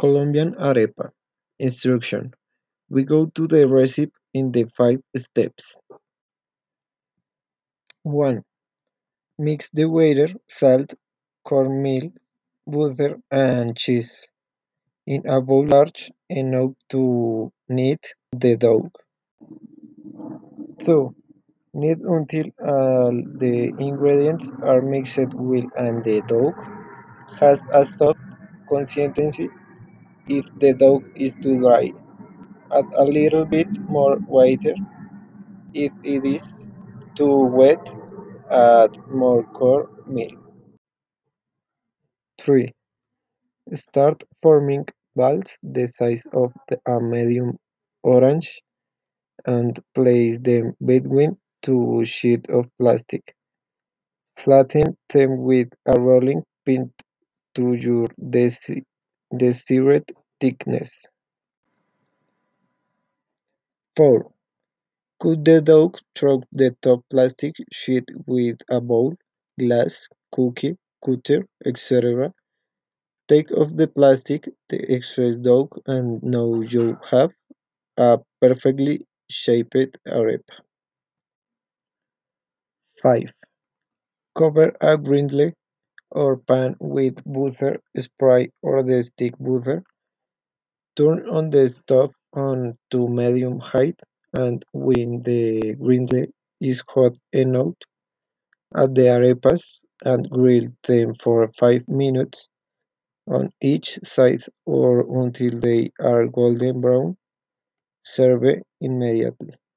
Colombian arepa. Instruction. We go to the recipe in the five steps. 1. Mix the water, salt, cornmeal, butter, and cheese in a bowl large enough to knead the dough. 2. Knead until all the ingredients are mixed well and the dough has a soft consistency. If the dough is too dry, add a little bit more water. If it is too wet, add more cornmeal. 3. Start forming balls the size of a medium orange and place them between two sheets of plastic. Flatten them with a rolling pin to your desired thickness. 4. Cut the dough through the top plastic sheet with a bowl, glass, cookie cutter, etc. Take off the plastic, the excess dough, and now you have a perfectly shaped arepa. 5. Cover a griddle or pan with butter spray or the stick butter. Turn on the stove on to medium heat and when the griddle is hot enough, add the arepas and grill them for 5 minutes on each side or until they are golden brown. Serve immediately.